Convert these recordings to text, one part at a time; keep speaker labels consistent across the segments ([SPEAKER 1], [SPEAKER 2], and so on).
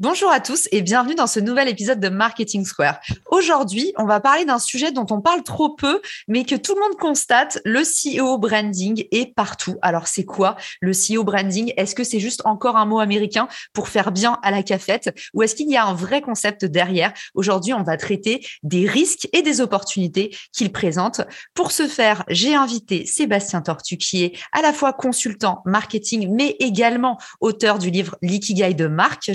[SPEAKER 1] Bonjour à tous et bienvenue dans ce nouvel épisode de Marketing Square. Aujourd'hui, on va parler d'un sujet dont on parle trop peu, mais que tout le monde constate, le CEO branding est partout. Alors c'est quoi le CEO branding? Est-ce que c'est juste encore un mot américain pour faire bien à la cafette? Ou est-ce qu'il y a un vrai concept derrière? Aujourd'hui, on va traiter des risques et des opportunités qu'il présente. Pour ce faire, j'ai invité Sébastien Tortu qui est à la fois consultant marketing, mais également auteur du livre L'Ikigai de Marc.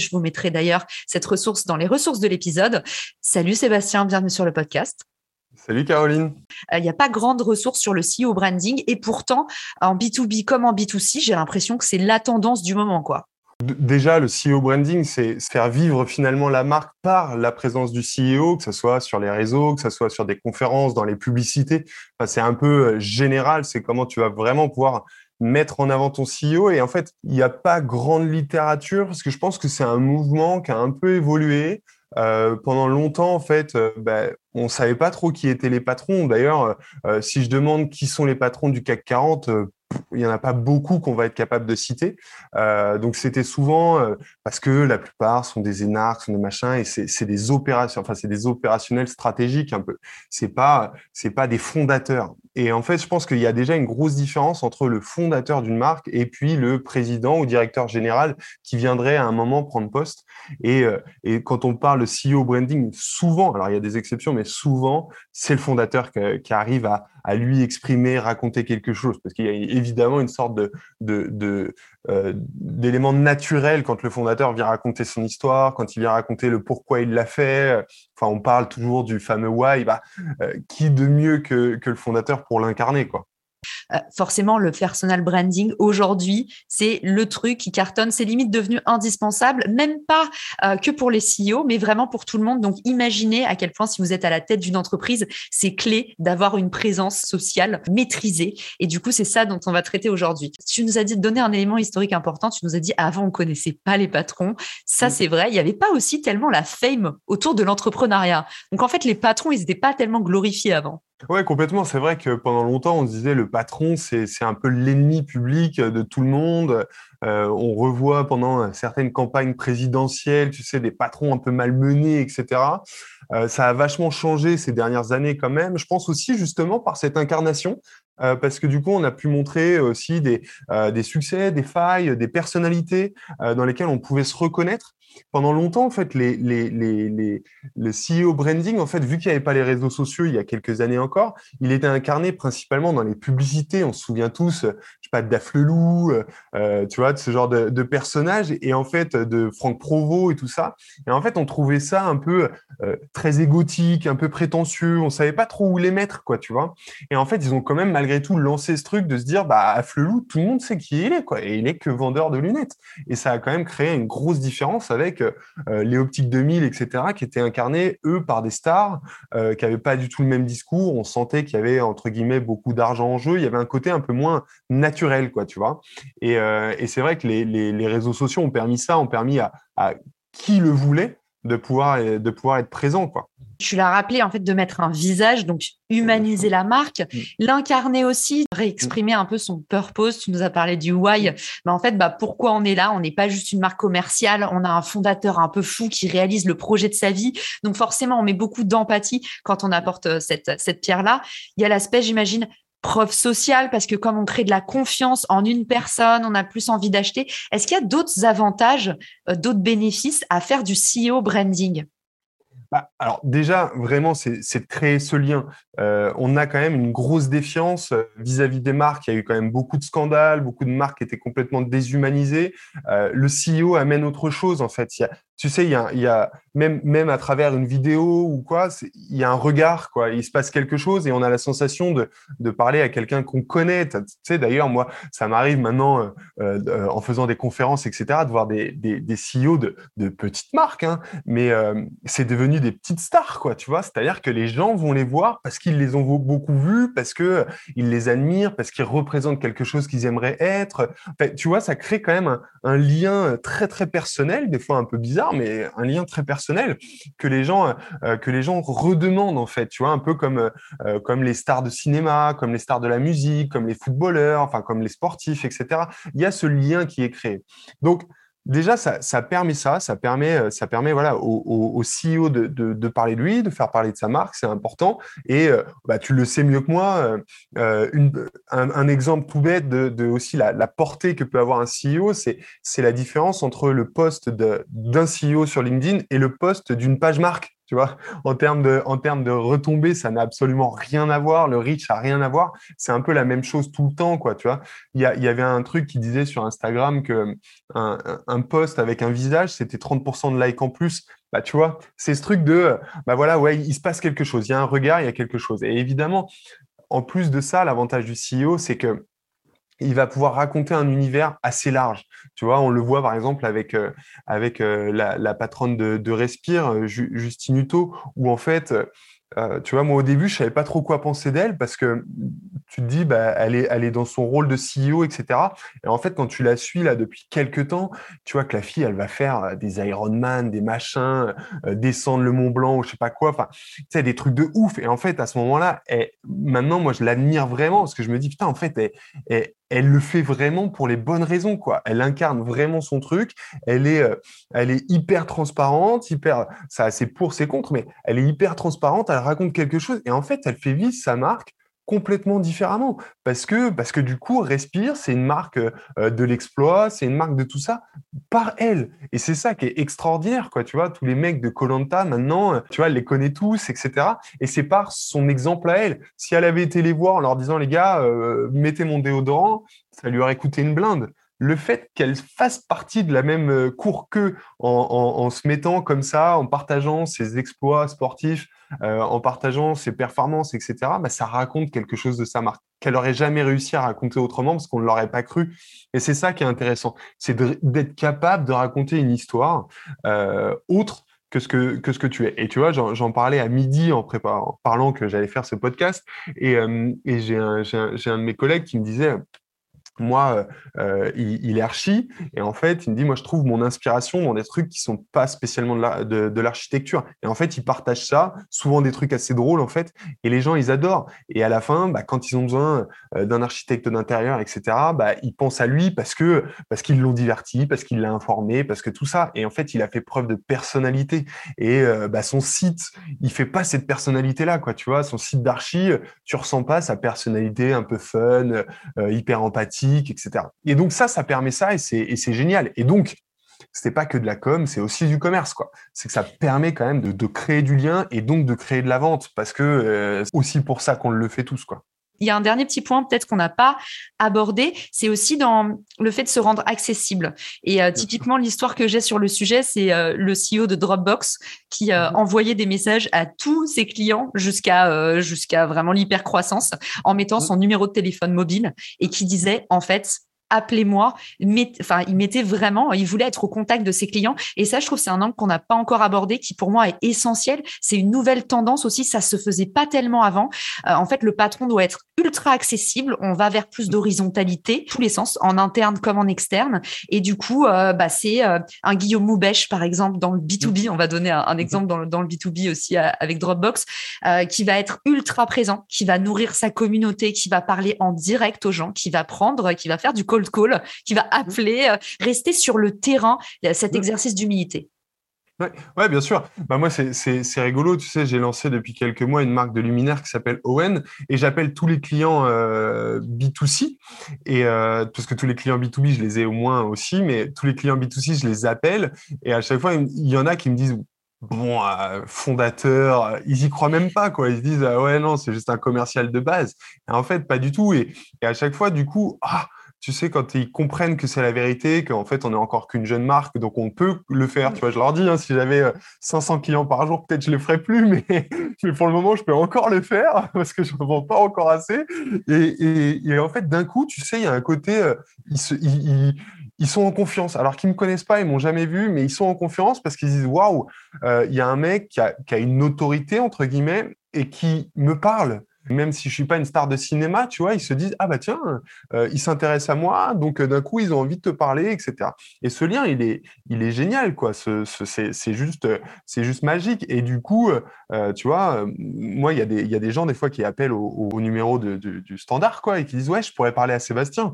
[SPEAKER 1] D'ailleurs cette ressource dans les ressources de l'épisode. Salut Sébastien, bienvenue sur le podcast.
[SPEAKER 2] Salut Caroline.
[SPEAKER 1] Euh, il n'y a pas grande ressource sur le CEO branding et pourtant, en B2B comme en B2C, j'ai l'impression que c'est la tendance du moment. quoi.
[SPEAKER 2] Déjà, le CEO branding, c'est faire vivre finalement la marque par la présence du CEO, que ce soit sur les réseaux, que ce soit sur des conférences, dans les publicités. c'est un peu euh, général, c'est comment tu vas vraiment pouvoir mettre en avant ton CEO. Et en fait, il n'y a pas grande littérature parce que je pense que c'est un mouvement qui a un peu évolué. Euh, pendant longtemps, en fait, euh, bah, on savait pas trop qui étaient les patrons. D'ailleurs, euh, si je demande qui sont les patrons du CAC 40, il y en a pas beaucoup qu'on va être capable de citer. donc c'était souvent parce que la plupart sont des énarques, sont des machins, et c'est des opérations, enfin des opérationnels stratégiques un peu. C'est pas pas des fondateurs. Et en fait, je pense qu'il y a déjà une grosse différence entre le fondateur d'une marque et puis le président ou directeur général qui viendrait à un moment prendre poste. Et, euh, et quand on parle CEO branding, souvent, alors il y a des exceptions, mais souvent, c'est le fondateur qui arrive à, à lui exprimer, raconter quelque chose, parce qu'il y a évidemment une sorte de, de, de euh, d'éléments naturels quand le fondateur vient raconter son histoire, quand il vient raconter le pourquoi il l'a fait. Enfin, on parle toujours du fameux why. Bah, euh, qui de mieux que, que le fondateur pour l'incarner, quoi?
[SPEAKER 1] Euh, forcément, le personal branding aujourd'hui, c'est le truc qui cartonne. C'est limite devenu indispensable, même pas euh, que pour les CEO, mais vraiment pour tout le monde. Donc, imaginez à quel point, si vous êtes à la tête d'une entreprise, c'est clé d'avoir une présence sociale maîtrisée. Et du coup, c'est ça dont on va traiter aujourd'hui. Tu nous as dit de donner un élément historique important. Tu nous as dit avant, on connaissait pas les patrons. Ça, mm. c'est vrai. Il n'y avait pas aussi tellement la fame autour de l'entrepreneuriat. Donc, en fait, les patrons, ils n'étaient pas tellement glorifiés avant.
[SPEAKER 2] Ouais, complètement. C'est vrai que pendant longtemps, on se disait le patron, c'est un peu l'ennemi public de tout le monde. Euh, on revoit pendant certaines campagnes présidentielles, tu sais, des patrons un peu malmenés, etc. Euh, ça a vachement changé ces dernières années quand même. Je pense aussi justement par cette incarnation, euh, parce que du coup, on a pu montrer aussi des, des succès, des failles, des personnalités dans lesquelles on pouvait se reconnaître pendant longtemps, en le CEO branding, en fait, vu qu'il n'y avait pas les réseaux sociaux il y a quelques années encore, il était incarné principalement dans les publicités. On se souvient tous, pas, de Daflelou, euh, euh, tu vois, de ce genre de, de personnages, et en fait, de Franck Provost et tout ça. Et en fait, on trouvait ça un peu euh, très égotique, un peu prétentieux. On savait pas trop où les mettre, quoi, tu vois. Et en fait, ils ont quand même, malgré tout, lancé ce truc de se dire, bah, Afflelou, tout le monde sait qui il est, quoi, et il est que vendeur de lunettes. Et ça a quand même créé une grosse différence avec les Optiques 2000, etc., qui étaient incarnés, eux, par des stars qui n'avaient pas du tout le même discours. On sentait qu'il y avait, entre guillemets, beaucoup d'argent en jeu. Il y avait un côté un peu moins naturel, quoi, tu vois. Et, euh, c'est vrai que les, réseaux sociaux ont permis ça, ont permis à, à qui le voulait de pouvoir, de pouvoir être présent, quoi
[SPEAKER 1] tu l'as rappelé, en fait, de mettre un visage, donc humaniser la marque, mm. l'incarner aussi, réexprimer un peu son purpose. Tu nous as parlé du why. Mais en fait, bah, pourquoi on est là? On n'est pas juste une marque commerciale. On a un fondateur un peu fou qui réalise le projet de sa vie. Donc forcément, on met beaucoup d'empathie quand on apporte euh, cette, cette pierre-là. Il y a l'aspect, j'imagine, preuve sociale parce que comme on crée de la confiance en une personne, on a plus envie d'acheter. Est-ce qu'il y a d'autres avantages, euh, d'autres bénéfices à faire du CEO branding?
[SPEAKER 2] Bah, alors déjà, vraiment, c'est de créer ce lien. Euh, on a quand même une grosse défiance euh, vis-à-vis des marques. Il y a eu quand même beaucoup de scandales, beaucoup de marques étaient complètement déshumanisées. Le CEO amène autre chose, en fait. Il y a tu sais, il y a, même, même à travers une vidéo ou quoi, il y a un regard, quoi. Il se passe quelque chose et on a la sensation de, de parler à quelqu'un qu'on connaît. Tu sais, d'ailleurs, moi, ça m'arrive maintenant, euh, euh, en faisant des conférences, etc., de voir des, des, des CEO de, de petites marques, hein, mais euh, c'est devenu des petites stars, quoi, tu vois. C'est-à-dire que les gens vont les voir parce qu'ils les ont beaucoup vus, parce que ils les admirent, parce qu'ils représentent quelque chose qu'ils aimeraient être. tu vois, ça crée quand même un lien très, très personnel, des fois un peu bizarre, mais un lien très personnel que les gens euh, que les gens redemandent en fait, tu vois, un peu comme euh, comme les stars de cinéma, comme les stars de la musique, comme les footballeurs, enfin comme les sportifs, etc. Il y a ce lien qui est créé. Donc déjà, ça, permet ça, ça permet, euh, ça permet voilà, au, CEO de, parler de lui, de faire parler de sa marque, c'est important. Et euh, bah, tu le sais mieux que moi, euh, un, exemple tout bête de, aussi la, la, portée que peut avoir un CEO, c'est la différence entre le poste d'un CEO sur LinkedIn et le poste d'une page marque. Tu vois, en termes de, en retombées, ça n'a absolument rien à voir. Le reach a rien à voir. C'est un peu la même chose tout le temps, quoi. Tu vois, il y, avait un truc qui disait sur Instagram que un, un post avec un visage, c'était 30% de likes en plus. Bah, tu vois, c'est ce truc de, bah voilà, ouais, il se passe quelque chose. Il y a un regard, il y a quelque chose. Et évidemment, en plus de ça, l'avantage du CEO, c'est que il va pouvoir raconter un univers assez large. Tu vois, on le voit par exemple avec, euh, avec euh, la, patronne de, Respire, euh, Justine Hutto, où en fait, tu vois, moi au début, je savais pas trop quoi penser d'elle parce que tu te dis, bah, elle est, elle est dans son rôle de CEO, etc. Et en fait, quand tu la suis là depuis quelques temps, tu vois que la fille, elle va faire des Ironman, des machins, descendre le Mont Blanc ou je sais pas quoi. Enfin, tu sais, des trucs de ouf. Et en fait, à ce moment-là, maintenant, moi, je l'admire vraiment parce que je me dis, putain, en fait, elle, elle le fait vraiment pour les bonnes raisons, quoi. Elle incarne vraiment son truc. Elle est, euh, elle est hyper transparente, hyper, ça, c'est pour, c'est contre, mais elle est hyper transparente. Elle raconte quelque chose et en fait, elle fait vivre sa marque complètement différemment. Parce que parce que du coup Respire c'est une marque euh, de l'exploit c'est une marque de tout ça par elle. Et c'est ça qui est extraordinaire quoi tu vois tous les mecs de Colanta maintenant tu vois elle les connaît tous etc et c'est par son exemple à elle. Si elle avait été les voir en leur disant les gars euh, mettez mon déodorant ça lui aurait coûté une blinde le fait qu'elle fasse partie de la même euh, cour qu'eux en, se mettant comme ça, en partageant ses exploits sportifs, euh, en partageant ses performances, etc., bah, ça raconte quelque chose de sa marque qu'elle aurait jamais réussi à raconter autrement parce qu'on ne l'aurait pas cru. Et c'est ça qui est intéressant, c'est d'être capable de raconter une histoire euh, autre que ce que, que ce que tu es. Et tu vois, j'en parlais à midi en, préparant, parlant que j'allais faire ce podcast, et, j'ai un de mes collègues qui me disait, moi, euh, il, est archi, et en fait, il me dit, moi, je trouve mon inspiration dans des trucs qui sont pas spécialement de l'architecture. et en fait, il partage ça, souvent des trucs assez drôles, en fait, et les gens, ils adorent. Et à la fin, bah, quand ils ont besoin euh, d'un architecte d'intérieur, etc., bah, ils pensent à lui parce que parce qu'ils l'ont diverti, parce qu'il l'a informé, parce que tout ça. Et en fait, il a fait preuve de personnalité. Et euh, bah, son site, il fait pas cette personnalité-là, quoi. Tu vois, son site d'archi, tu ressens pas sa personnalité un peu fun, hyper empathique etc. Et donc ça, ça permet ça et c'est génial. Et donc, c'est pas que de la com, c'est aussi du commerce. C'est que ça permet quand même de, créer du lien et donc de créer de la vente, parce que euh, c'est aussi pour ça qu'on le fait tous, quoi.
[SPEAKER 1] Il y a un dernier petit point peut-être qu'on n'a pas abordé, c'est aussi dans le fait de se rendre accessible. Et euh, typiquement, l'histoire que j'ai sur le sujet, c'est euh, le CEO de Dropbox qui euh, mhm. envoyait des messages à tous ses clients jusqu'à jusqu'à vraiment l'hypercroissance en mettant son numéro de téléphone mobile et qui disait en fait appelez-moi. Enfin, il mettait vraiment, il voulait être au contact de ses clients. Et ça, je trouve, c'est un angle qu'on n'a pas encore abordé, qui pour moi est essentiel. C'est une nouvelle tendance aussi. Ça se faisait pas tellement avant. Euh, en fait, le patron doit être ultra accessible. On va vers plus d'horizontalité, tous les sens, en interne comme en externe. Et du coup, euh, bah, c'est euh, un Guillaume Moubèche, par exemple, dans le B2B. On va donner un, exemple dans le, dans le, B2B aussi avec Dropbox, qui va être ultra présent, qui va nourrir sa communauté, qui va parler en direct aux gens, qui va prendre, qui va faire du cold call, qui va mmh. appeler, euh, rester sur le terrain, cet mmh. exercice d'humilité.
[SPEAKER 2] Ouais, bien sûr. Bah moi, c'est rigolo. Tu sais, j'ai lancé depuis quelques mois une marque de luminaire qui s'appelle Owen et j'appelle tous les clients euh, B2C et euh, parce que tous les clients B2B, je les ai au moins aussi, mais tous les clients B2C, je les appelle et à chaque fois, il y en a qui me disent bon, fondateur, ils y croient même pas, quoi. Ils se disent, ah ouais, non, c'est juste un commercial de base. Et en fait, pas du tout. Et, et à chaque fois, du coup, ah, tu sais, quand ils comprennent que c'est la vérité, qu'en fait, on n'est encore qu'une jeune marque, donc on peut le faire. Tu vois, je leur dis, hein, si j'avais 500 clients par jour, peut-être je le ferais plus, mais, mais pour le moment, je peux encore le faire parce que je ne vends pas encore assez. Et, et, en fait, d'un coup, tu sais, il y a un côté, ils, se, ils, ils sont en confiance. Alors qu'ils me connaissent pas, ils m'ont jamais vu, mais ils sont en confiance parce qu'ils disent waouh, euh, il y a un mec qui a, qui a, une autorité entre guillemets et qui me parle. Même si je suis pas une star de cinéma, tu vois, ils se disent ah bah tiens, euh, il s'intéresse à moi, donc euh, d'un coup ils ont envie de te parler, etc. Et ce lien, il est, il est génial, quoi. Ce, ce, c'est juste, c'est juste magique. Et du coup, euh, tu vois, moi il y a des, gens des fois qui appellent au, numéro du standard, quoi, et qui disent ouais, je pourrais parler à Sébastien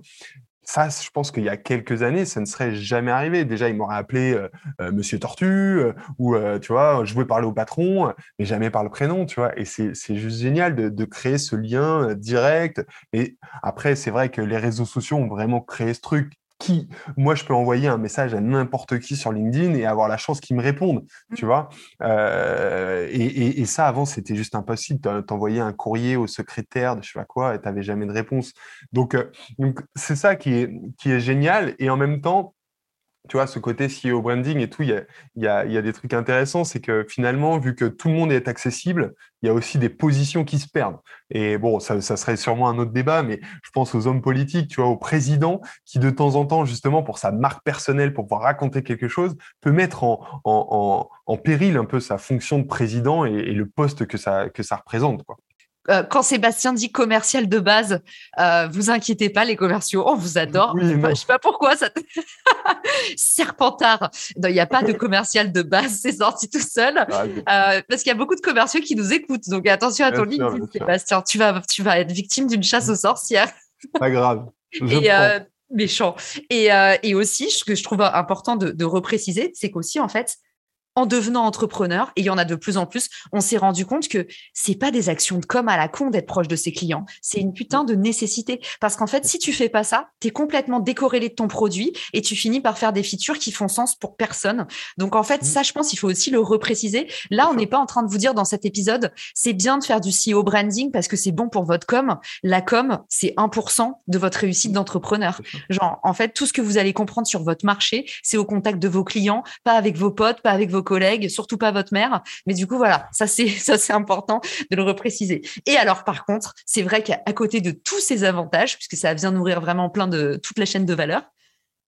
[SPEAKER 2] ça, je pense qu'il y a quelques années, ça ne serait jamais arrivé. Déjà, il m'aurait appelé euh, euh, Monsieur Tortue, euh, ou tu vois, je voulais parler au patron, mais jamais par le prénom, tu vois. Et c'est juste génial de, de, créer ce lien direct. Et après, c'est vrai que les réseaux sociaux ont vraiment créé ce truc qui, moi, je peux envoyer un message à n'importe qui sur LinkedIn et avoir la chance qu'ils me répondent, mmh. tu vois. Euh, et, et, ça, avant, c'était juste impossible. T'envoyais un courrier au secrétaire de je sais pas quoi et t'avais jamais de réponse. Donc, euh, donc c'est ça qui est, qui est génial. Et en même temps, tu vois, ce côté CEO branding et tout, il y a, des trucs intéressants. C'est que finalement, vu que tout le monde est accessible, il y a aussi des positions qui se perdent. Et bon, ça, serait sûrement un autre débat, mais je pense aux hommes politiques, tu vois, au président qui, de temps en temps, justement, pour sa marque personnelle, pour pouvoir raconter quelque chose, peut mettre en, péril un peu sa fonction de président et, et, le poste que ça, que ça représente, quoi.
[SPEAKER 1] Euh, quand Sébastien dit commercial de base, euh, vous inquiétez pas, les commerciaux, on vous adore. je, ne sais pas pourquoi ça. Serpentard. il n'y a pas de commercial de base, c'est sorti tout seul. Ah, euh, parce qu'il y a beaucoup de commerciaux qui nous écoutent. Donc attention à ton LinkedIn, Sébastien. Tu vas, tu vas être victime d'une chasse aux sorcières.
[SPEAKER 2] Pas grave.
[SPEAKER 1] Et, méchant. Et, et, aussi, ce que je trouve important de, de repréciser, c'est qu'aussi, en fait, en devenant entrepreneur, et il y en a de plus en plus, on s'est rendu compte que c'est pas des actions de com à la con d'être proche de ses clients. C'est une putain de nécessité. Parce qu'en fait, si tu fais pas ça, tu es complètement décorrélé de ton produit et tu finis par faire des features qui font sens pour personne. Donc, en fait, mmh. ça, je pense, il faut aussi le repréciser. Là, on n'est pas en train de vous dire dans cet épisode, c'est bien de faire du CEO branding parce que c'est bon pour votre com. La com, c'est 1% de votre réussite d'entrepreneur. Genre, en fait, tout ce que vous allez comprendre sur votre marché, c'est au contact de vos clients, pas avec vos potes, pas avec vos collègues, surtout pas votre mère. Mais du coup, voilà, ça c'est ça c'est important de le repréciser. Et alors, par contre, c'est vrai qu'à côté de tous ces avantages, puisque ça vient nourrir vraiment plein de toute la chaîne de valeur,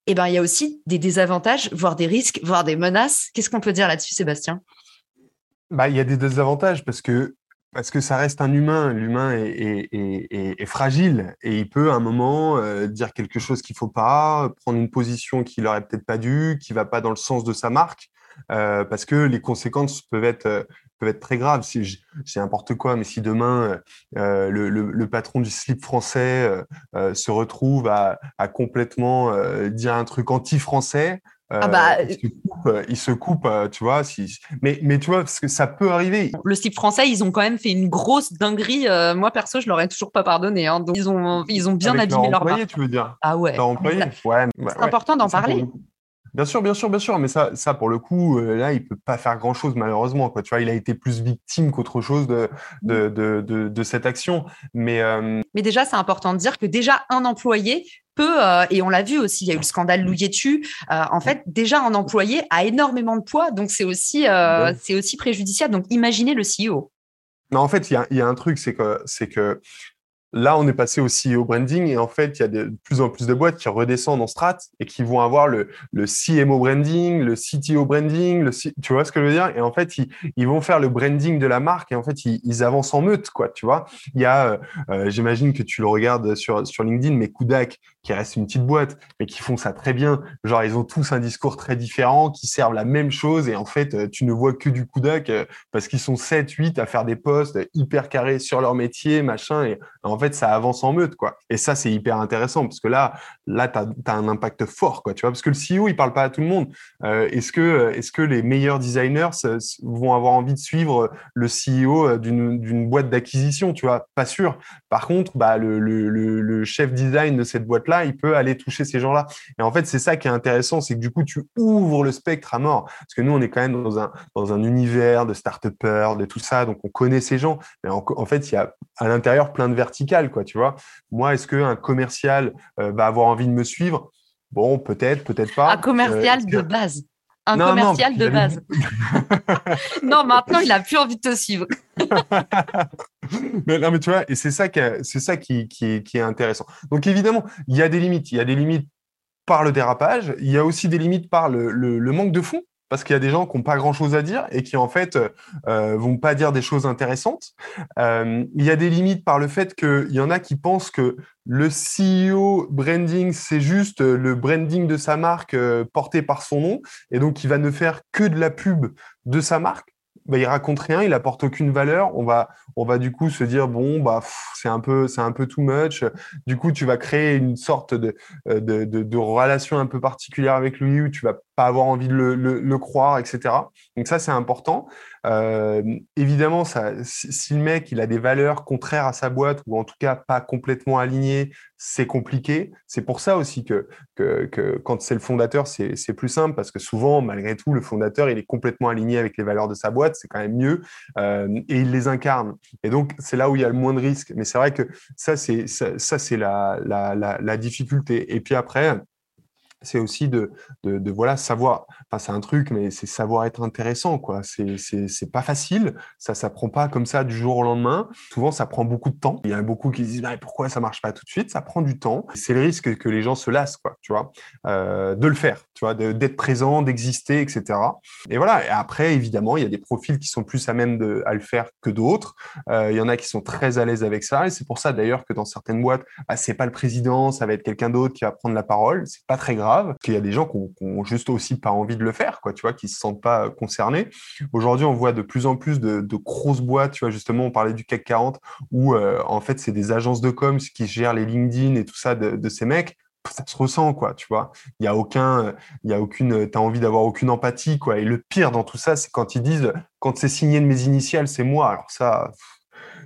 [SPEAKER 1] eh ben il y a aussi des désavantages, voire des risques, voire des menaces. Qu'est-ce qu'on peut dire là-dessus, Sébastien?
[SPEAKER 2] Bah, il y a des désavantages parce que parce que ça reste un humain. L'humain est, fragile et il peut à un moment euh, dire quelque chose qu'il faut pas, prendre une position qu'il aurait peut-être pas dû, qui va pas dans le sens de sa marque. Euh, parce que les conséquences peuvent être euh, peuvent être très graves. Si c'est n'importe quoi, mais si demain euh, le, le, le, patron du slip français euh, se retrouve à, à complètement dire un truc anti-français, ah bah, il, se coupe, tu vois. Si... Mais, mais tu vois, parce que ça peut arriver.
[SPEAKER 1] Le slip français, ils ont quand même fait une grosse dinguerie. moi, perso, je leur ai toujours pas pardonné. Hein. Donc, ils ont, ils ont bien abîmé leur,
[SPEAKER 2] employé, tu veux dire
[SPEAKER 1] Ah ouais.
[SPEAKER 2] ouais
[SPEAKER 1] c'est important d'en parler.
[SPEAKER 2] Bien sûr, bien sûr, bien sûr, mais ça, ça pour le coup, euh, là, il peut pas faire grand chose malheureusement. Quoi. Tu vois, il a été plus victime qu'autre chose de, de, de, de, de, cette action. Mais, euh...
[SPEAKER 1] mais déjà, c'est important de dire que déjà un employé peut, euh, et on l'a vu aussi, il y a eu le scandale Louietu. Euh, en fait, déjà un employé a énormément de poids, donc c'est aussi, c'est aussi préjudiciable. Donc, imaginez le CEO.
[SPEAKER 2] Non, en fait, il y a, y a un truc, c'est que, c'est que Là, on est passé au CEO branding et en fait, il y a de plus en plus de boîtes qui redescendent en strat et qui vont avoir le, CMO branding, le CTO branding, le, tu vois ce que je veux dire? Et en fait, ils, vont faire le branding de la marque et en fait, ils, avancent en meute, quoi, tu vois? Il y a, euh, j'imagine que tu le regardes sur, LinkedIn, mais Kudak, qui reste une petite boîte, mais qui font ça très bien. Genre, ils ont tous un discours très différent, qui servent la même chose et en fait, euh, tu ne vois que du Kudak euh, parce qu'ils sont 7, 8 à faire des posts hyper carrés sur leur métier, machin. Et fait, ça avance en meute, quoi. Et ça, c'est hyper intéressant parce que là, là, tu as, un impact fort, quoi, tu vois, parce que le CEO, il parle pas à tout le monde. Euh, est-ce que, est-ce que les meilleurs designers vont avoir envie de suivre le CEO d'une boîte d'acquisition, tu vois? Pas sûr, Par contre, bah, le, le, chef design de cette boîte-là, il peut aller toucher ces gens-là. Et en fait, c'est ça qui est intéressant, c'est que du coup, tu ouvres le spectre à mort. Parce que nous, on est quand même dans un, dans un univers de start-upers, de tout ça, donc on connaît ces gens. Mais en fait, il y a à l'intérieur plein de verticales, quoi, tu vois. Moi, est-ce qu'un commercial euh, va avoir envie de me suivre? Bon, peut-être, peut-être pas.
[SPEAKER 1] Un commercial euh, de base. Un commercial de base. non, maintenant, il n'a plus envie de te suivre.
[SPEAKER 2] mais, non, mais tu vois, et c'est ça, qui, c'est ça qui, qui, qui est intéressant. Donc, évidemment, il y a des limites. Il y a des limites par le dérapage. Il y a aussi des limites par le, le manque de fonds parce qu'il y a des gens qui n'ont pas grand-chose à dire et qui en fait euh, vont pas dire des choses intéressantes. Euh, il y a des limites par le fait qu'il y en a qui pensent que le CEO branding, c'est juste le branding de sa marque euh, porté par son nom, et donc il va ne faire que de la pub de sa marque. Bah, il raconte rien, il apporte aucune valeur. On va, on va du coup se dire bon bah c'est un peu, c'est un peu too much. Du coup, tu vas créer une sorte de, de, de, de relation un peu particulière avec lui où tu vas avoir envie de le, croire, etc. Donc ça c'est important. Euh, évidemment, ça, si, le mec il a des valeurs contraires à sa boîte ou en tout cas pas complètement alignées, c'est compliqué. C'est pour ça aussi que, quand c'est le fondateur, c'est plus simple parce que souvent, malgré tout, le fondateur il est complètement aligné avec les valeurs de sa boîte, c'est quand même mieux euh, et il les incarne. Et donc c'est là où il y a le moins de risques. Mais c'est vrai que ça c'est ça, la difficulté. Et puis après c'est aussi de, voilà savoir enfin c'est un truc mais c'est savoir être intéressant quoi. C'est pas facile. Ça s'apprend pas comme ça du jour au lendemain. Souvent ça prend beaucoup de temps. Il y a beaucoup qui disent bah, pourquoi ça marche pas tout de suite? Ça prend du temps. C'est le risque que les gens se lassent quoi tu vois. Euh, de le faire tu vois d'être présent d'exister etc et voilà. Et après évidemment il y a des profils qui sont plus à même de à le faire que d'autres. Euh, il y en a qui sont très à l'aise avec ça. Et c'est pour ça d'ailleurs que dans certaines boîtes bah, c'est pas le président ça va être quelqu'un d'autre qui va prendre la parole. C'est pas très grave qu'il y a des gens qui ont, juste aussi pas envie de le faire, quoi, tu vois, qui se sentent pas concernés. Aujourd'hui, on voit de plus en plus de, grosses boîtes, tu vois, justement, on parlait du CAC 40, où euh, en fait, c'est des agences de com qui gèrent les LinkedIn et tout ça de, ces mecs. Ça se ressent quoi tu vois. Il y a aucun il y a aucune t'as envie d'avoir aucune empathie quoi. Et le pire dans tout ça c'est quand ils disent quand c'est signé de mes initiales c'est moi. Alors ça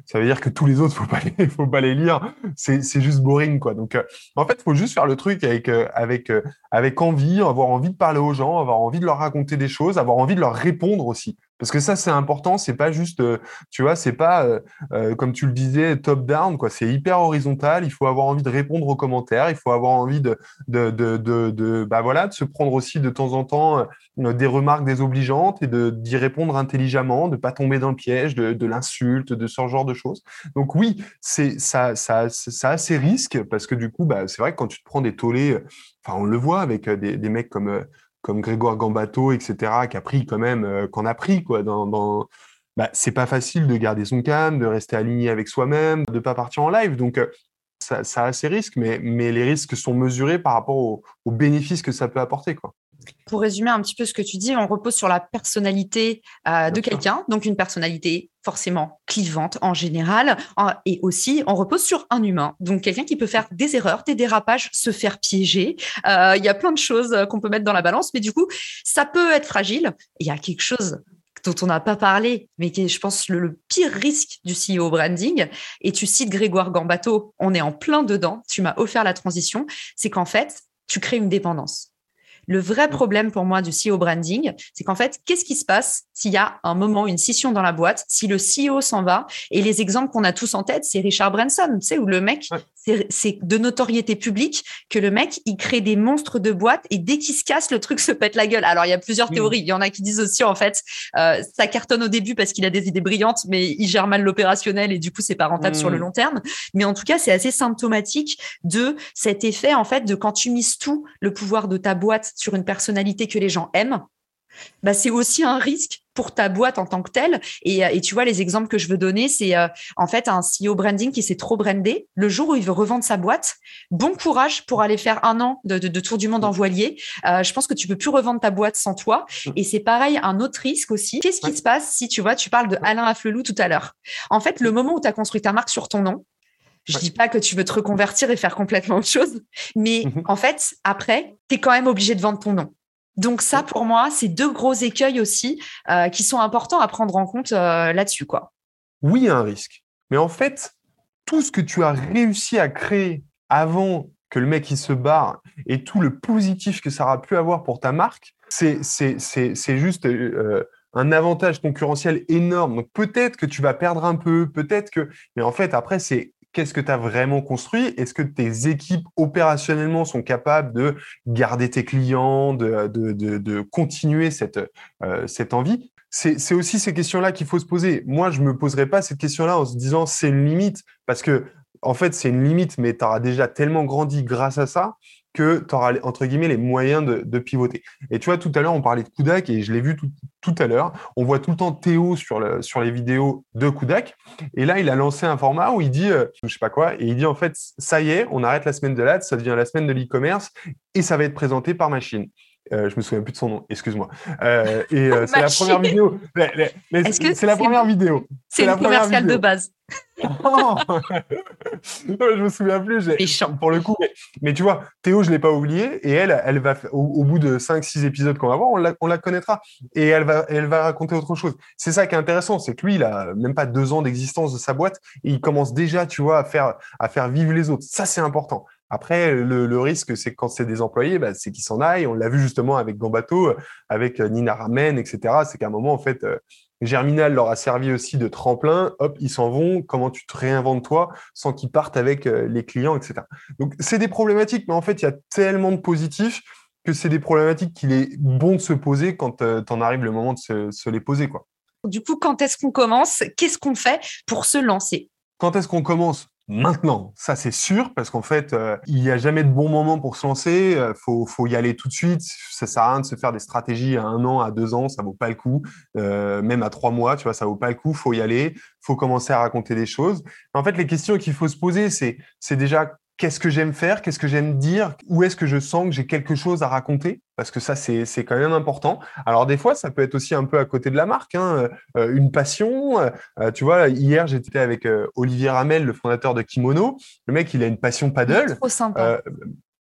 [SPEAKER 2] ça veut dire que tous les autres, faut pas les, faut pas les lire. C'est, c'est juste boring, quoi. Donc, euh, en fait, faut juste faire le truc avec, euh, avec, euh, avec envie, avoir envie de parler aux gens, avoir envie de leur raconter des choses, avoir envie de leur répondre aussi. Parce que ça, c'est important. C'est pas juste, euh, tu vois, c'est pas, euh, euh, comme tu le disais, top-down, quoi. C'est hyper horizontal. Il faut avoir envie de répondre aux commentaires. Il faut avoir envie de, de, de, bah voilà, de se prendre aussi de temps en temps des remarques désobligeantes et d'y répondre intelligemment, de pas tomber dans le piège de, l'insulte, de ce genre de choses. Donc oui, c'est, ça, ça, ça a ses risques parce que du coup, bah, c'est vrai que quand tu te prends des tollés, enfin, on le voit avec des mecs comme, comme Grégoire Gambato, etc., qui a pris quand même, euh, qu'on a pris, quoi, dans, dans... Bah, c'est pas facile de garder son calme, de rester aligné avec soi-même, de pas partir en live. Donc, euh, ça, ça, a ses risques, mais, mais les risques sont mesurés par rapport aux, bénéfices que ça peut apporter, quoi.
[SPEAKER 1] Pour résumer un petit peu ce que tu dis, on repose sur la personnalité euh, de quelqu'un, donc une personnalité forcément clivante en général, et aussi on repose sur un humain, donc quelqu'un qui peut faire des erreurs, des dérapages, se faire piéger. Euh, il y a plein de choses euh, qu'on peut mettre dans la balance, mais du coup, ça peut être fragile. Il y a quelque chose dont on n'a pas parlé, mais qui est, je pense, le, pire risque du CEO branding. Et tu cites Grégoire Gambato, on est en plein dedans, tu m'as offert la transition, c'est qu'en fait, tu crées une dépendance. Le vrai problème pour moi du CEO branding, c'est qu'en fait, qu'est-ce qui se passe s'il y a un moment, une scission dans la boîte, si le CEO s'en va? Et les exemples qu'on a tous en tête, c'est Richard Branson, tu sais, où le mec, c'est de notoriété publique que le mec, il crée des monstres de boîte et dès qu'il se casse, le truc se pète la gueule. Alors, il y a plusieurs théories. Il y en a qui disent aussi, en fait, euh, ça cartonne au début parce qu'il a des idées brillantes, mais il gère mal l'opérationnel et du coup, c'est pas rentable sur le mmh. long terme. Mais en tout cas, c'est assez symptomatique de cet effet, en fait, de quand tu mises tout le pouvoir de ta boîte sur une personnalité que les gens aiment, bah, c'est aussi un risque pour ta boîte en tant que telle. Et, et tu vois, les exemples que je veux donner, c'est euh, en fait un CEO branding qui s'est trop brandé. Le jour où il veut revendre sa boîte, bon courage pour aller faire un an de, de, tour du monde en voilier. Euh, je pense que tu peux plus revendre ta boîte sans toi. Et c'est pareil, un autre risque aussi. Qu'est-ce qui se passe si tu vois, tu parles de Alain Afflelou tout à l'heure? En fait, le moment où tu as construit ta marque sur ton nom, je dis pas que tu veux te reconvertir et faire complètement autre chose, mais mhm. en fait, après, tu es quand même obligé de vendre ton nom. Donc ça, pour moi, c'est deux gros écueils aussi euh, qui sont importants à prendre en compte euh, là-dessus, quoi.
[SPEAKER 2] Oui, il y a un risque. Mais en fait, tout ce que tu as réussi à créer avant que le mec il se barre et tout le positif que ça aura pu avoir pour ta marque, c'est juste euh, un avantage concurrentiel énorme. Donc peut-être que tu vas perdre un peu, peut-être que... Mais en fait, après, c'est qu'est-ce que tu as vraiment construit? Est-ce que tes équipes opérationnellement sont capables de garder tes clients, de, continuer cette, euh, envie? C'est aussi ces questions-là qu'il faut se poser. Moi, je ne me poserai pas cette question-là en se disant c'est une limite, parce que en fait, c'est une limite, mais tu auras déjà tellement grandi grâce à ça que tu auras, entre guillemets, les moyens de, pivoter. Et tu vois, tout à l'heure, on parlait de Kudak et je l'ai vu tout, à l'heure. On voit tout le temps Théo sur, le, sur les vidéos de Kudak. Et là, il a lancé un format où il dit, je euh, je sais pas quoi, et il dit en fait, ça y est, on arrête la semaine de l'ad, ça devient la semaine de l'e-commerce et ça va être présenté par machine. Euh, je me souviens plus de son nom, excuse-moi. Euh, et euh, c'est la première vidéo. C'est la première vidéo.
[SPEAKER 1] C'est une commerciale de base.
[SPEAKER 2] je me souviens plus. Pour le coup, mais, tu vois, Théo, je l'ai pas oublié, et elle, elle va au, bout de 5-6 épisodes qu'on va voir, on la, on la, connaîtra, et elle va, elle va raconter autre chose. C'est ça qui est intéressant, c'est que lui, il a même pas deux ans d'existence de sa boîte, et il commence déjà, tu vois, à faire, à faire vivre les autres. Ça, c'est important. Après, le, risque, c'est quand c'est des employés, bah, c'est qu'ils s'en aillent. On l'a vu justement avec Gambato, euh, avec euh, Nina Ramen, etc. C'est qu'à un moment, en fait, euh, Germinal leur a servi aussi de tremplin. Hop, ils s'en vont. Comment tu te réinventes toi sans qu'ils partent avec les clients, etc. Donc, c'est des problématiques, mais en fait, il y a tellement de positifs que c'est des problématiques qu'il est bon de se poser quand tu en arrives le moment de se, se les poser. Quoi.
[SPEAKER 1] Du coup, quand est-ce qu'on commence? Qu'est-ce qu'on fait pour se lancer?
[SPEAKER 2] Quand est-ce qu'on commence? Maintenant, ça c'est sûr, parce qu'en fait, euh, il n'y a jamais de bon moment pour se lancer. Il euh, faut, faut, y aller tout de suite. Ça sert à rien de se faire des stratégies à un an, à deux ans, ça vaut pas le coup. Euh, même à trois mois, tu vois, ça vaut pas le coup. Faut y aller. Faut commencer à raconter des choses. En fait, les questions qu'il faut se poser, c'est, c'est déjà qu'est-ce que j'aime faire, qu'est-ce que j'aime dire, où est-ce que je sens que j'ai quelque chose à raconter, parce que ça, c'est quand même important. Alors, des fois, ça peut être aussi un peu à côté de la marque, hein, euh, une passion. Euh, tu vois, hier, j'étais avec euh, Olivier Ramel, le fondateur de Kimono. Le mec, il a une passion paddle.
[SPEAKER 1] Trop sympa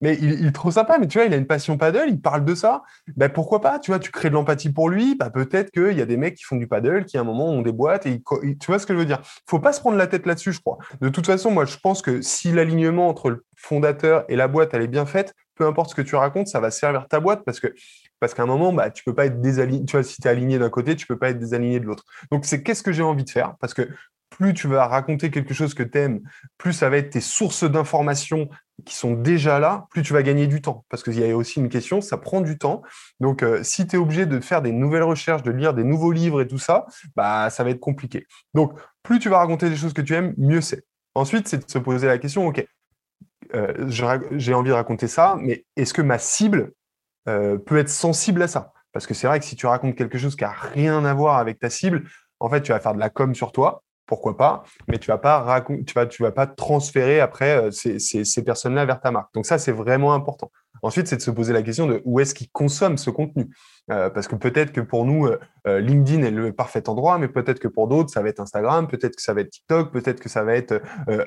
[SPEAKER 2] mais il, est trop sympa, mais tu vois, il a une passion paddle, il parle de ça. Ben, pourquoi pas Tu vois, tu crées de l'empathie pour lui. Ben, peut-être qu'il y a des mecs qui font du paddle, qui à un moment ont des boîtes. Et tu vois ce que je veux dire? Faut pas se prendre la tête là-dessus, je crois. De toute façon, moi, je pense que si l'alignement entre le fondateur et la boîte, elle est bien faite, peu importe ce que tu racontes, ça va servir ta boîte parce que parce qu'à un moment, bah, tu peux pas être désaligné. Tu vois, si tu es aligné d'un côté, tu peux pas être désaligné de l'autre. Donc, c'est qu'est-ce que j'ai envie de faire? Parce que plus tu vas raconter quelque chose que tu aimes, plus ça va être tes sources d'informations qui sont déjà là, plus tu vas gagner du temps. Parce qu'il y a aussi une question, ça prend du temps. Donc, euh, si tu es obligé de faire des nouvelles recherches, de lire des nouveaux livres et tout ça, bah, ça va être compliqué. Donc, plus tu vas raconter des choses que tu aimes, mieux c'est. Ensuite, c'est de se poser la question, OK, euh, j'ai envie de raconter ça, mais est-ce que ma cible euh, peut être sensible à ça? Parce que c'est vrai que si tu racontes quelque chose qui n'a rien à voir avec ta cible, en fait, tu vas faire de la com sur toi, pourquoi pas, mais tu vas pas tu vas, tu vas pas transférer après euh, ces, ces, personnes-là vers ta marque. Donc ça, c'est vraiment important. Ensuite, c'est de se poser la question de où est-ce qu'ils consomment ce contenu. Euh, parce que peut-être que pour nous, euh, LinkedIn est le parfait endroit, mais peut-être que pour d'autres, ça va être Instagram, peut-être que ça va être TikTok, peut-être que ça va être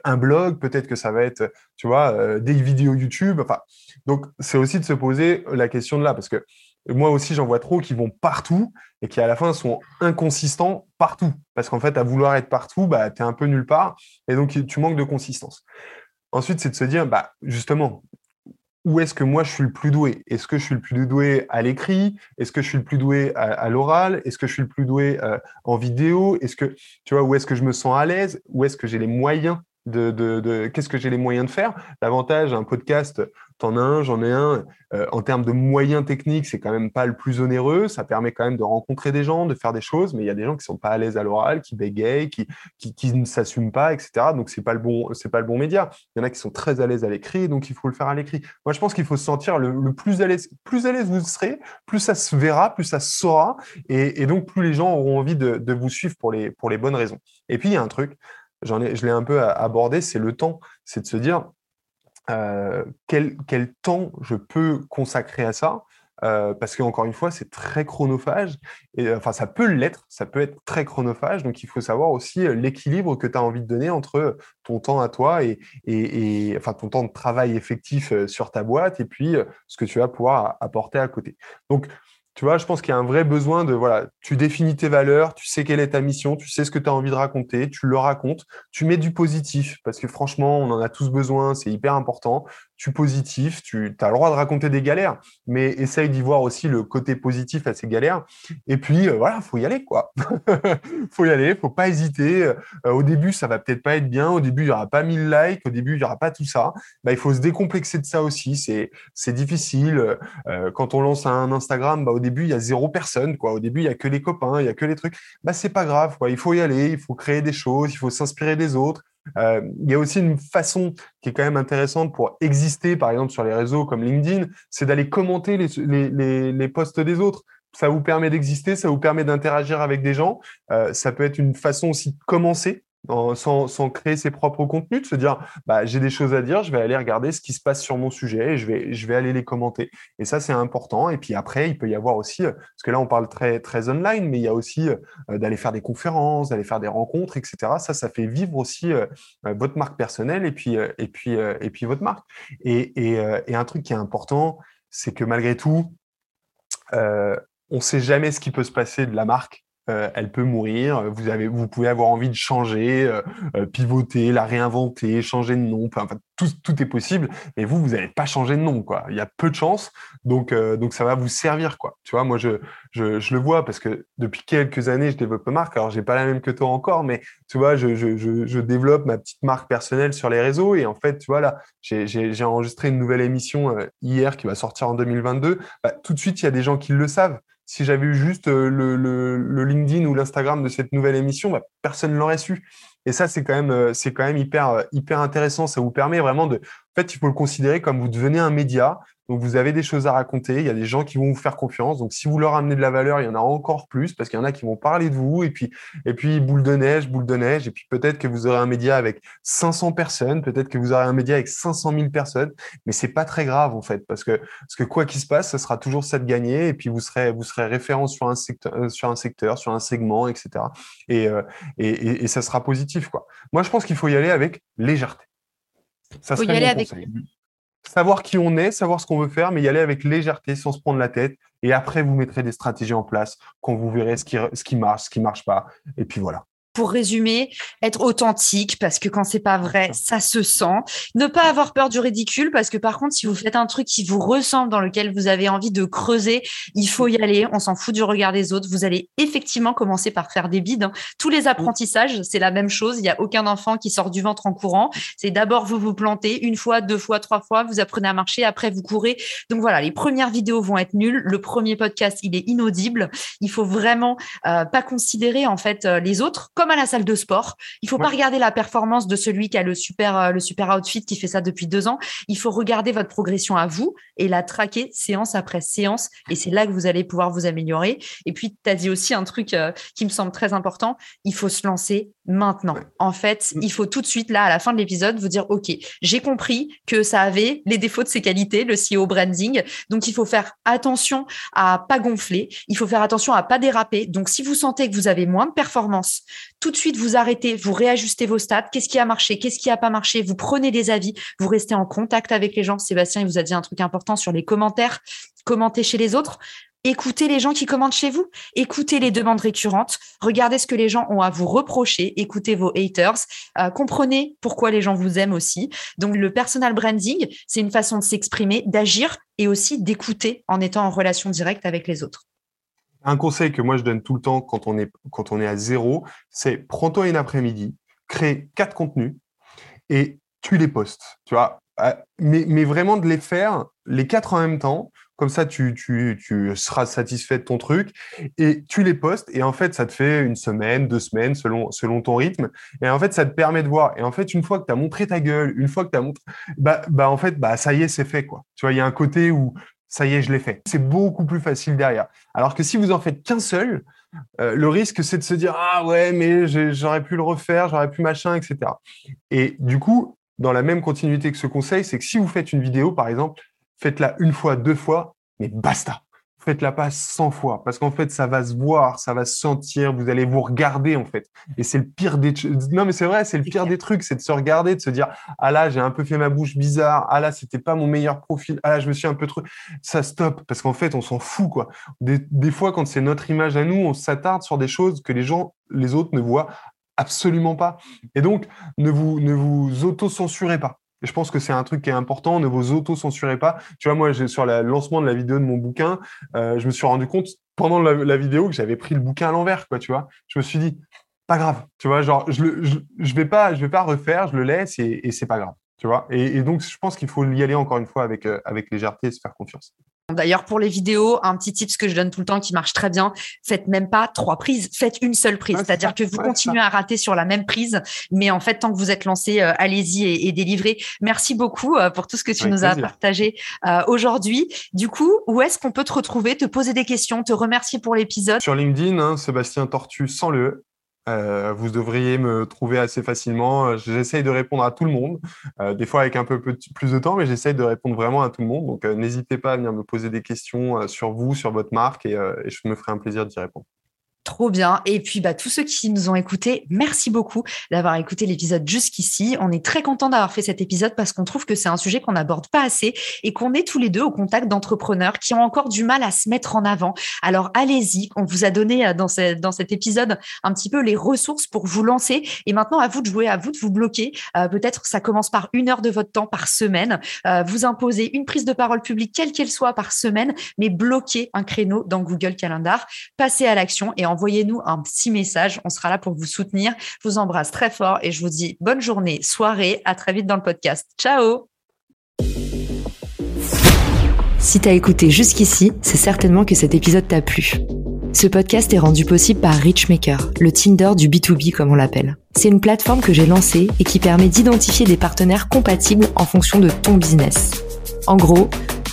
[SPEAKER 2] un blog, peut-être que ça va être, tu vois, des vidéos YouTube. Enfin, donc c'est aussi de se poser la question de là, parce que moi aussi, j'en vois trop qui vont partout et qui à la fin sont inconsistants partout. Parce qu'en fait, à vouloir être partout, bah, tu es un peu nulle part et donc tu manques de consistance. Ensuite, c'est de se dire, bah, justement, où est-ce que moi je suis le plus doué? Est-ce que je suis le plus doué à l'écrit? Est-ce que je suis le plus doué à, l'oral? Est-ce que je suis le plus doué euh, en vidéo? Est-ce que tu vois où est-ce que je me sens à l'aise? Où est-ce que j'ai les moyens de, qu'est-ce que j'ai les moyens de faire? L'avantage, un podcast, T'en as un, j'en ai un. Euh, en termes de moyens techniques, c'est quand même pas le plus onéreux. Ça permet quand même de rencontrer des gens, de faire des choses, mais il y a des gens qui sont pas à l'aise à l'oral, qui bégayent, qui, qui, ne s'assument pas, etc. Donc c'est pas le bon, c'est pas le bon média. Il y en a qui sont très à l'aise à l'écrit, donc il faut le faire à l'écrit. Moi, je pense qu'il faut se sentir le, plus à l'aise. Plus à l'aise vous serez, plus ça se verra, plus ça se saura, et, donc plus les gens auront envie de, de vous suivre pour les, pour les bonnes raisons. Et puis il y a un truc, j'en ai, je l'ai un peu abordé, c'est le temps. C'est de se dire, euh, quel, quel, temps je peux consacrer à ça? Euh, parce qu'encore une fois, c'est très chronophage. Et, enfin, ça peut l'être, ça peut être très chronophage. Donc, il faut savoir aussi euh, l'équilibre que tu as envie de donner entre ton temps à toi et, et, et, enfin, ton temps de travail effectif sur ta boîte et puis ce que tu vas pouvoir apporter à côté. Donc, Tu vois, je pense qu'il y a un vrai besoin de, voilà, tu définis tes valeurs, tu sais quelle est ta mission, tu sais ce que tu as envie de raconter, tu le racontes, tu mets du positif, parce que franchement, on en a tous besoin, c'est hyper important. Tu positif, tu as le droit de raconter des galères, mais essaye d'y voir aussi le côté positif à ces galères. Et puis, euh, voilà, faut y aller, quoi. faut y aller, faut pas hésiter. Euh, au début, ça va peut-être pas être bien, au début, il y aura pas 1000 likes, au début, il y aura pas tout ça. Bah, il faut se décomplexer de ça aussi, c'est, c'est difficile. Euh, quand on lance un Instagram, bah, au début, il y a zéro personne. Quoi. Au début, il y a que les copains, il y a que les trucs. Bah, c'est pas grave. Quoi. Il faut y aller, il faut créer des choses, il faut s'inspirer des autres. Euh, il y a aussi une façon qui est quand même intéressante pour exister, par exemple sur les réseaux comme LinkedIn, c'est d'aller commenter les, posts des autres. Ça vous permet d'exister, ça vous permet d'interagir avec des gens. Euh, ça peut être une façon aussi de commencer sans, créer ses propres contenus, de se dire bah, j'ai des choses à dire, je vais aller regarder ce qui se passe sur mon sujet et je vais, je vais aller les commenter. Et ça, c'est important. Et puis après, il peut y avoir aussi, euh, parce que là, on parle très, très online, mais il y a aussi euh, d'aller faire des conférences, d'aller faire des rencontres, etc. Ça, ça fait vivre aussi euh, votre marque personnelle et puis, et puis, et puis votre marque. Et, et un truc qui est important, c'est que malgré tout, on ne sait jamais ce qui peut se passer de la marque euh, elle peut mourir. Vous avez, vous pouvez avoir envie de changer, euh, euh, pivoter, la réinventer, changer de nom. Enfin, tout, tout est possible. Mais vous, vous n'allez pas changer de nom, quoi. Il y a peu de chances. Donc, donc ça va vous servir, quoi. Tu vois, moi, je, je, je, le vois parce que depuis quelques années, je développe ma marque. Alors, j'ai pas la même que toi encore, mais tu vois, je, je, je, développe ma petite marque personnelle sur les réseaux. Et en fait, tu vois, là, j'ai enregistré une nouvelle émission hier qui va sortir en 2022. Bah, tout de suite, il y a des gens qui le savent si j'avais eu juste euh, le, LinkedIn ou l'Instagram de cette nouvelle émission, bah, personne ne l'aurait su. Et ça, c'est quand même, euh, hyper, euh, hyper intéressant. Ça vous permet vraiment de, en fait, il faut le considérer comme vous devenez un média. Donc, vous avez des choses à raconter. Il y a des gens qui vont vous faire confiance. Donc, si vous leur amenez de la valeur, il y en a encore plus parce qu'il y en a qui vont parler de vous. Et puis, et puis, boule de neige, boule de neige. Et puis, peut-être que vous aurez un média avec 500 personnes. Peut-être que vous aurez un média avec 500 000 personnes. Mais c'est pas très grave, en fait, parce que, parce que quoi qu'il se passe, ce sera toujours ça de gagner. Et puis, vous serez, vous serez référent sur un secteur, euh, sur un secteur, sur un segment, etc. Et, euh, et, et, et ça sera positif, quoi. Moi, je pense qu'il faut y aller avec légèreté.
[SPEAKER 1] Ça serait y aller avec
[SPEAKER 2] savoir qui on est, savoir ce qu'on veut faire, mais y aller avec légèreté, sans se prendre la tête. Et après, vous mettrez des stratégies en place quand vous verrez ce qui, marche, ce qui marche pas. Et puis voilà
[SPEAKER 1] pour résumer, être authentique parce que quand c'est pas vrai, ça se sent. Ne pas avoir peur du ridicule parce que par contre, si vous faites un truc qui vous ressemble, dans lequel vous avez envie de creuser, il faut y aller. On s'en fout du regard des autres. Vous allez effectivement commencer par faire des bides. Hein. Tous les apprentissages, c'est la même chose. Il n'y a aucun enfant qui sort du ventre en courant. C'est d'abord vous vous plantez une fois, deux fois, trois fois. Vous apprenez à marcher. Après, vous courez. Donc voilà, les premières vidéos vont être nulles. Le premier podcast, il est inaudible. Il faut vraiment euh, pas considérer en fait euh, les autres comme à la salle de sport. Il faut pas regarder la performance de celui qui a le super, euh, le super outfit qui fait ça depuis deux ans. Il faut regarder votre progression à vous et la traquer séance après séance. Et c'est là que vous allez pouvoir vous améliorer. Et puis, tu as dit aussi un truc euh, qui me semble très important. Il faut se lancer maintenant. En fait, mm. il faut tout de suite, là, à la fin de l'épisode, vous dire, OK, j'ai compris que ça avait les défauts de ses qualités, le CEO branding. Donc, il faut faire attention à pas gonfler. Il faut faire attention à pas déraper. Donc, si vous sentez que vous avez moins de performance, tout de suite, vous arrêtez, vous réajustez vos stats. Qu'est-ce qui a marché? Qu'est-ce qui a pas marché? Vous prenez des avis. Vous restez en contact avec les gens. Sébastien, il vous a dit un truc important sur les commentaires. Commentez chez les autres. Écoutez les gens qui commentent chez vous, écoutez les demandes récurrentes, regardez ce que les gens ont à vous reprocher, écoutez vos haters, euh, comprenez pourquoi les gens vous aiment aussi. Donc le personal branding, c'est une façon de s'exprimer, d'agir et aussi d'écouter en étant en relation directe avec les autres.
[SPEAKER 2] Un conseil que moi je donne tout le temps quand on est, quand on est à zéro, c'est prends-toi une après-midi, crée quatre contenus et tu les postes. Tu vois, euh, mais, mais vraiment de les faire les quatre en même temps comme ça, tu, tu, tu, seras satisfait de ton truc et tu les postes. Et en fait, ça te fait une semaine, deux semaines selon, selon ton rythme. Et en fait, ça te permet de voir. Et en fait, une fois que tu as montré ta gueule, une fois que tu as montré, bah, bah, en fait, bah, ça y est, c'est fait, quoi. Tu vois, il y a un côté où ça y est, je l'ai fait. C'est beaucoup plus facile derrière. Alors que si vous en faites qu'un seul, euh, le risque, c'est de se dire, ah ouais, mais j'aurais pu le refaire, j'aurais pu machin, etc. Et du coup, dans la même continuité que ce conseil, c'est que si vous faites une vidéo, par exemple, faites-la une fois, deux fois, mais basta. Faites la passe 100 fois parce qu'en fait, ça va se voir, ça va se sentir, vous allez vous regarder en fait. Et c'est le pire des non mais c'est vrai, c'est le pire des trucs, c'est de se regarder, de se dire ah là j'ai un peu fait ma bouche bizarre, ah là c'était pas mon meilleur profil, ah là je me suis un peu trop, ça stop parce qu'en fait on s'en fout quoi. Des, des fois quand c'est notre image à nous, on s'attarde sur des choses que les gens, les autres ne voient absolument pas. Et donc ne vous ne vous auto-censurez pas je pense que c'est un truc qui est important. Ne vous auto-censurez pas. Tu vois, moi, sur le lancement de la vidéo de mon bouquin, euh, je me suis rendu compte pendant la, vidéo que j'avais pris le bouquin à l'envers, quoi. Tu vois, je me suis dit, pas grave. Tu vois, genre, je, le, je, vais pas, je vais pas refaire, je le laisse et, et c'est pas grave. Tu vois. Et, donc, je pense qu'il faut y aller encore une fois avec euh, avec légèreté et se faire confiance.
[SPEAKER 1] D'ailleurs, pour les vidéos, un petit tip que je donne tout le temps qui marche très bien, faites même pas trois prises, faites une seule prise. C'est-à-dire que vous continuez à rater sur la même prise, mais en fait, tant que vous êtes lancé, euh, allez-y et, et, délivrez. Merci beaucoup euh, pour tout ce que tu nous as partagé euh, aujourd'hui. Du coup, où est-ce qu'on peut te retrouver, te poser des questions, te remercier pour l'épisode?
[SPEAKER 2] Sur LinkedIn, hein, Sébastien Tortu sans le euh, vous devriez me trouver assez facilement. Euh, j'essaye de répondre à tout le monde, euh, des fois avec un peu plus de temps, mais j'essaye de répondre vraiment à tout le monde. Donc, n'hésitez pas à venir me poser des questions sur vous, sur votre marque, et, et je me ferai un plaisir d'y répondre.
[SPEAKER 1] Trop bien. Et puis, bah, tous ceux qui nous ont écoutés, merci beaucoup d'avoir écouté l'épisode jusqu'ici. On est très content d'avoir fait cet épisode parce qu'on trouve que c'est un sujet qu'on n'aborde pas assez et qu'on est tous les deux au contact d'entrepreneurs qui ont encore du mal à se mettre en avant. Alors, allez-y. On vous a donné euh, dans, dans cet épisode un petit peu les ressources pour vous lancer. Et maintenant, à vous de jouer, à vous de vous bloquer. Euh, peut-être ça commence par une heure de votre temps par semaine. Euh, vous imposez une prise de parole publique, quelle qu'elle soit, par semaine, mais bloquez un créneau dans Google Calendar. Passez à l'action et en envoyez-nous un petit message. On sera là pour vous soutenir. Je vous embrasse très fort et je vous dis bonne journée, soirée. À très vite dans le podcast. Ciao Si tu as écouté jusqu'ici, c'est certainement que cet épisode t'a plu. Ce podcast est rendu possible par Richmaker, le Tinder du B2B comme on l'appelle. C'est une plateforme que j'ai lancée et qui permet d'identifier des partenaires compatibles en fonction de ton business. En gros,